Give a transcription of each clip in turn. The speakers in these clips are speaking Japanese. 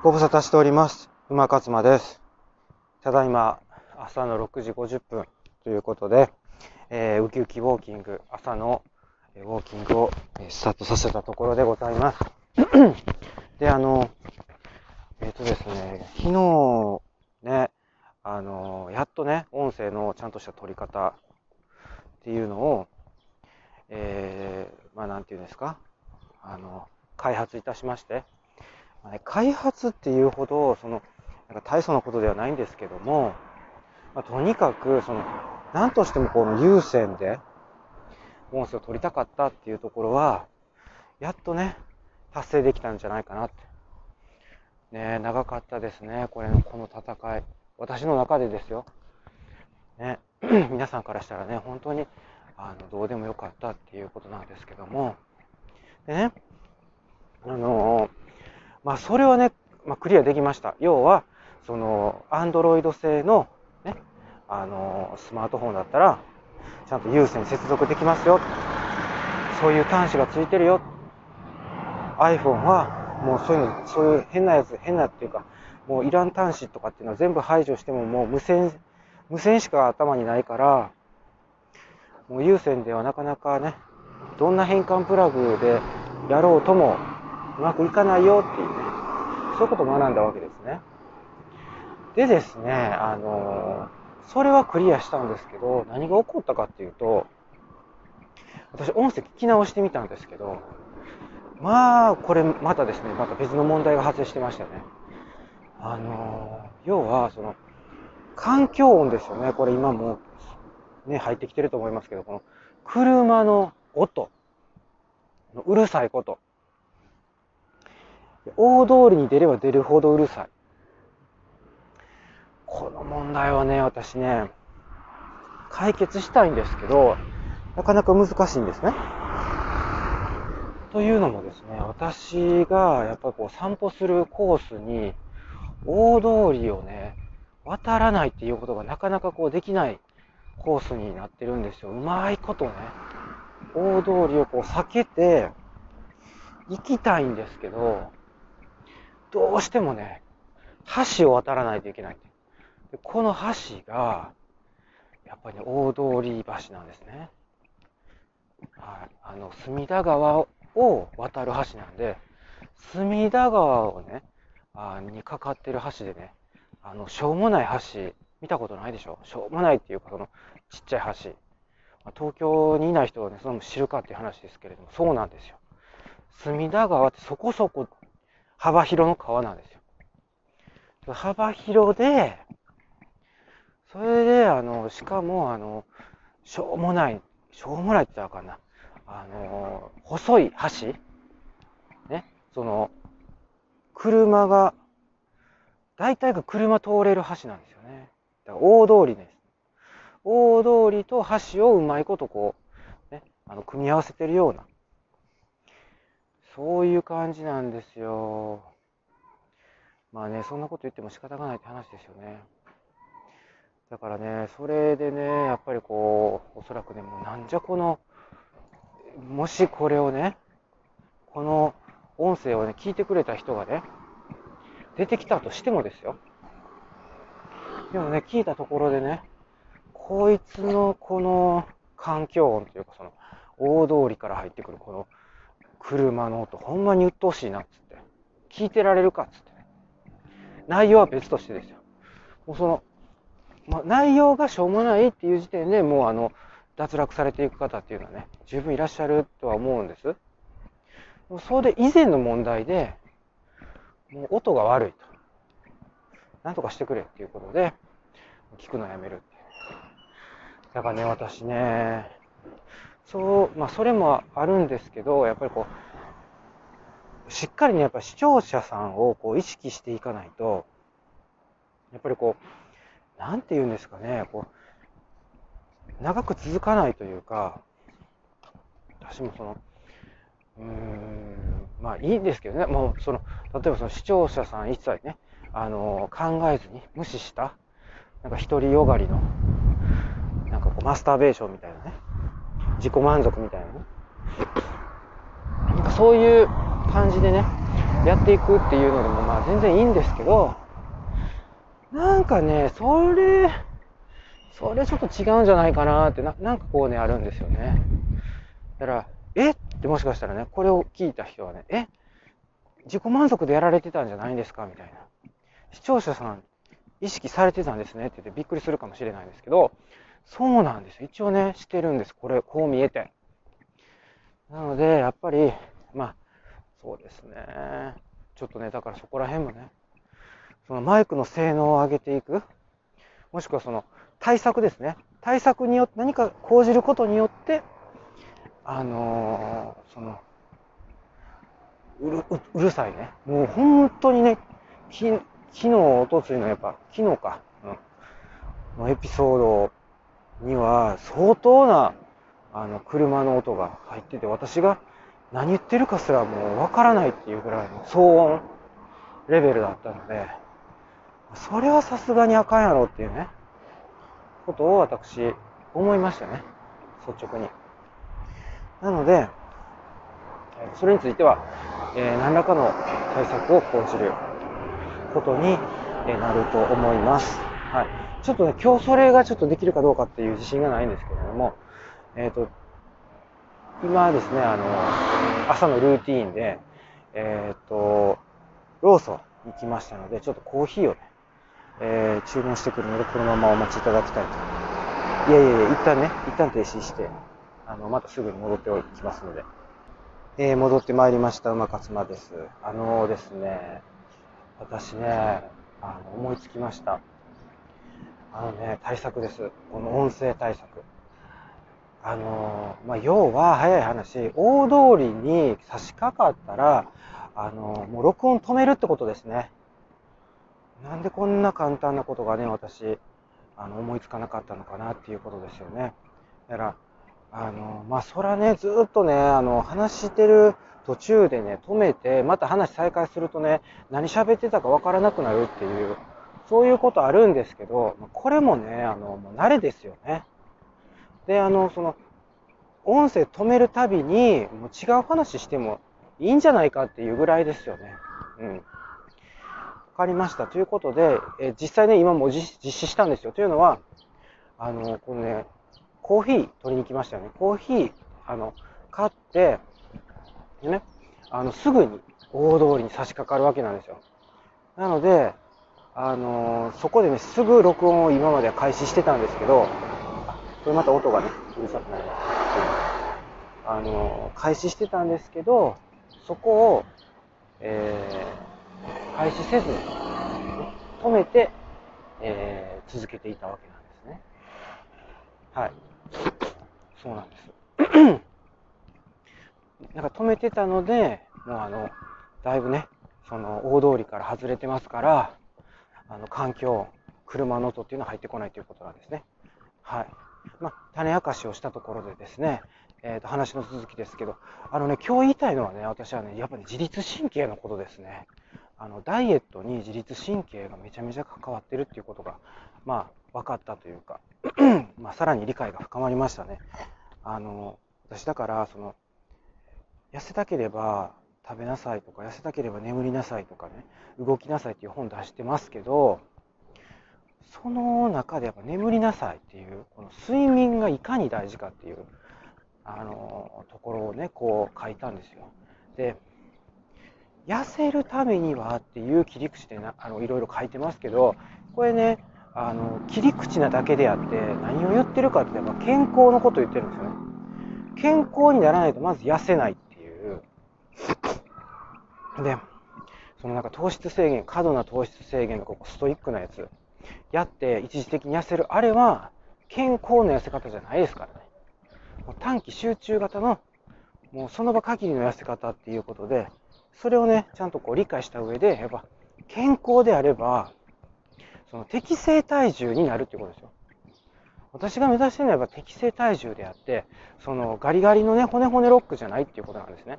ご無沙汰しております。馬勝間です。ただいま朝の6時50分ということで、えーウキウキウォーキング、朝のウォーキングをスタートさせたところでございます。で、あの、えっ、とですね、昨日ね、あの、やっとね、音声のちゃんとした取り方っていうのを、えーまあなんていうんですか、あの、開発いたしまして、まあね開発っていうほど、その、なんか大層なことではないんですけども、まあ、とにかく、その、何としてもこの有線で音声を取りたかったっていうところは、やっとね、達成できたんじゃないかなって。ね長かったですね、これの、この戦い。私の中でですよ。ね、皆さんからしたらね、本当に、あの、どうでもよかったっていうことなんですけども、でね、あのまあ、それはね、まあ、クリアできました。要は、その、アンドロイド製の、ね、あのスマートフォンだったら、ちゃんと有線接続できますよ。そういう端子がついてるよ。iPhone は、もうそういうの、そういう変なやつ、変なっていうか、もういらん端子とかっていうのは全部排除しても、もう無線、無線しか頭にないから、もう有線ではなかなかね、どんな変換プラグでやろうともうまくいかないよっていうね、そういうことを学んだわけですね。でですね、あのそれはクリアしたんですけど、何が起こったかっていうと、私音声聞き直してみたんですけど、まあ、これまたですね、また別の問題が発生してましたね。あの要は、その、環境音ですよね。これ今も、ね、入ってきてると思いますけど、この、車の音、うるさいこと。大通りに出れば出るほどうるさい。この問題はね、私ね、解決したいんですけど、なかなか難しいんですね。というのもですね、私がやっぱりこう散歩するコースに、大通りをね、渡らないっていうことがなかなかこうできないコースになってるんですよ。うまいことね、大通りをこう避けて行きたいんですけど、どうしてもね、橋を渡らないといけない。でこの橋が、やっぱりね、大通り橋なんですね。はい。あの、隅田川を渡る橋なんで、隅田川をね、あにかかってる橋でね、あの、しょうもない橋、見たことないでしょ？しょうもないっていうか、その、ちっちゃい橋。まあ東京にいない人はね、その知るかっていう話ですけれども、そうなんですよ。隅田川ってそこそこ幅広の川なんですよ。幅広で、それで、あの、しかも、あの、しょうもない、しょうもないって言ったらあかんな。あの、細い橋ね、その、車が、大体が車通れる橋なんですよね。だから大通りです。大通りと橋をうまいことこう、ね、あの、組み合わせてるような、そういう感じなんですよ。まあね、そんなこと言っても仕方がないって話ですよね。だからね、それでね、やっぱりこう、おそらくね、もうなんじゃこの、もしこれをね、この音声をね、聞いてくれた人がね、出てきたとしてもですよ。でもね、聞いたところでね、こいつのこの環境音というか、その、大通りから入ってくるこの車の音、ほんまに鬱陶しいなっつって。聞いてられるかっつってね。内容は別としてですよ。もうその、まあ、内容がしょうもないっていう時点でもうあの、脱落されていく方っていうのはね、十分いらっしゃるとは思うんです。でもそれで以前の問題で、もう音が悪いと。なんとかしてくれっていうことで、聞くのやめるっていう。だからね、私ね、そう、まあそれもあるんですけど、やっぱりこう、しっかりね、やっぱ視聴者さんをこう意識していかないと、やっぱりこう、なんて言うんですかね、こう、長く続かないというか、私もその、うーん、まあいいんですけどね、もうその、例えばその視聴者さん一切ね、あの、考えずに無視した、なんか独りよがりの、なんかこうマスターベーションみたいなね、自己満足みたいなね、なんかそういう感じでね、やっていくっていうのでもまあ全然いいんですけど、なんかね、それ、それちょっと違うんじゃないかなってな、なんかこうね、あるんですよね。だから、え？ってもしかしたらね、これを聞いた人はね、え？自己満足でやられてたんじゃないんですか？みたいな。視聴者さん、意識されてたんですねって言ってびっくりするかもしれないんですけど、そうなんです。一応ね、してるんです。これ、こう見えて。なので、やっぱり、まあ、そうですね。ちょっとね、だからそこら辺もね、そのマイクの性能を上げていく、もしくはその対策ですね。対策によって、何か講じることによって、あのー、その、うるうるさいね。もう本当にね、き昨日、おとついのやっぱ、昨日か、うん、のエピソードをには相当なあの車の音が入ってて、私が何言ってるかすらもうわからないっていうぐらいの騒音レベルだったので、それはさすがにあかんやろっていうね、ことを私思いましたね。率直に。なので、それについては、えー、何らかの対策を講じることになると思います。はい。ちょっとね、今日それがちょっとできるかどうかっていう自信がないんですけれども、えっ、ー、と、今ですね、あの、朝のルーティーンで、えっ、ー、と、ローソン行きましたので、ちょっとコーヒーをね、えー、注文してくるので、このままお待ちいただきたいと。いやいやいや、一旦ね、一旦停止して、あの、またすぐに戻っておきますので。えー、戻ってまいりました、馬勝間です。あのー、ですね、私ね、あの、思いつきました。あのね、対策です。この音声対策。あのまあ、要は早い話、大通りに差し掛かったら、あのもう録音止めるってことですね。なんでこんな簡単なことがね、私、あの思いつかなかったのかなっていうことですよね。だから、あの、まあ、そらね、ずっとね、あの、話してる途中でね、止めて、また話再開するとね、何喋ってたかわからなくなるっていう、そういうことあるんですけど、これもね、あの、もう慣れですよね。で、あの、その、音声止めるたびに、もう違う話してもいいんじゃないかっていうぐらいですよね。うん。わかりました。ということで、え実際ね、今も実施したんですよ。というのは、あの、このね、コーヒー取りに来ましたよね。コーヒー、あの、買って、ね、あの、すぐに大通りに差し掛かるわけなんですよ。なので、あのそこでね、すぐ録音を今までは開始してたんですけど、これまた音がね、うるさくなります。あの開始してたんですけど、そこを、えー、開始せずに、止めて、えー、続けていたわけなんですね。はい。そうなんです。なんか止めてたので、もうあの、だいぶね、その大通りから外れてますから、あの、環境、車の音っていうのは入ってこないということなんですね。はい。まあ、種明かしをしたところでですね、えー、と話の続きですけど、あのね、今日言いたいのはね、私はね、やっぱり自律神経のことですね。あの、ダイエットに自律神経がめちゃめちゃ関わってるっていうことが、まあ、分かったというか、まあ、さらに理解が深まりましたね。あの、私だから、その、痩せたければ食べなさいとか、痩せたければ眠りなさいとかね、動きなさいっていう本出してますけど、その中でやっぱ眠りなさいっていう、この睡眠がいかに大事かっていう、あの、ところをね、こう書いたんですよ。で、痩せるためにはっていう切り口でなあのいろいろ書いてますけど、これね、あの切り口なだけであって何を言ってるかってやっぱ健康のことを言ってるんですよね。健康にならないとまず痩せないっていう。で、そのなんか糖質制限、過度な糖質制限のここストイックなやつ、やって一時的に痩せる、あれは健康な痩せ方じゃないですからね。もう短期集中型の、もうその場限りの痩せ方っていうことで、それをね、ちゃんとこう理解した上で、やっぱ健康であれば、その適正体重になるっていうことですよ。私が目指してるのは適正体重であって、そのガリガリのね、骨骨ロックじゃないっていうことなんですね。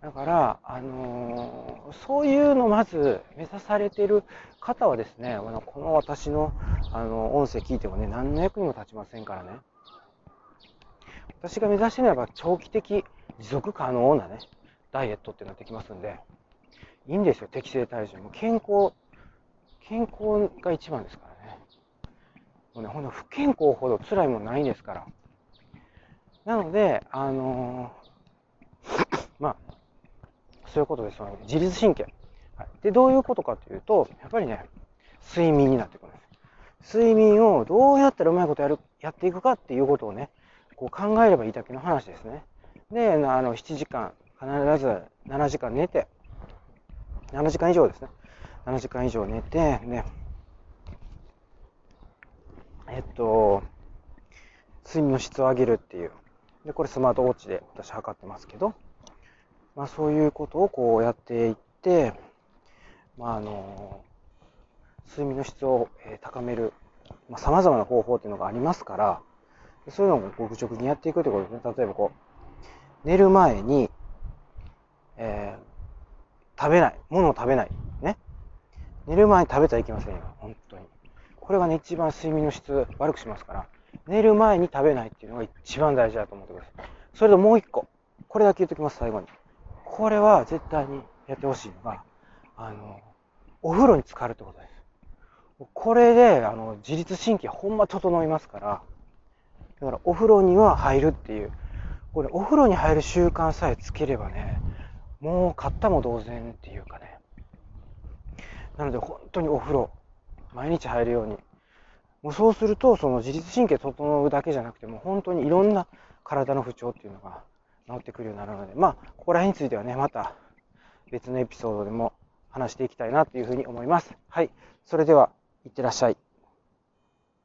だから、あのー、そういうのまず目指されている方はですね、この私の、あの、音声聞いてもね、何の役にも立ちませんからね。私が目指してるのは長期的、持続可能なね、ダイエットってなってきますんで、いいんですよ、適正体重。も健康、健康が一番ですからね。もうね、ほんと不健康ほど辛いもんないんですから。なので、あの、そういうことですので、自律神経。はい、で、どういうことかというと、やっぱりね、睡眠になってくるんです。睡眠をどうやったらうまいことやる、やっていくかっていうことをね、こう考えればいいだけの話ですね。で、あの、7時間、必ず7時間寝て、7時間以上ですね。7時間以上寝て、ね、えっと、睡眠の質を上げるっていう。で、これスマートウォッチで私測ってますけど、まあそういうことをこうやっていって、まああの、睡眠の質を高めるさ、まあ、様々な方法っていうのがありますから、そういうのを愚直にやっていくということですね。例えばこう、寝る前に、えー、食べない。ものを食べない。ね。寝る前に食べちゃいけませんよ。本当に。これがね、一番睡眠の質悪くしますから、寝る前に食べないっていうのが一番大事だと思ってください。それともう一個。これだけ言っときます、最後に。これは絶対にやってほしいのが、あの、お風呂に浸かるってことです。これで、あの、自律神経ほんま整いますから、だからお風呂には入るっていう、これお風呂に入る習慣さえつければね、もう買ったも同然っていうかね。なので本当にお風呂、毎日入るように。もうそうすると、その自律神経整うだけじゃなくて、もう本当にいろんな体の不調っていうのが治ってくるようになるので、まあ、ここら辺についてはね、また別のエピソードでも話していきたいなというふうに思います。はい。それでは、いってらっしゃい。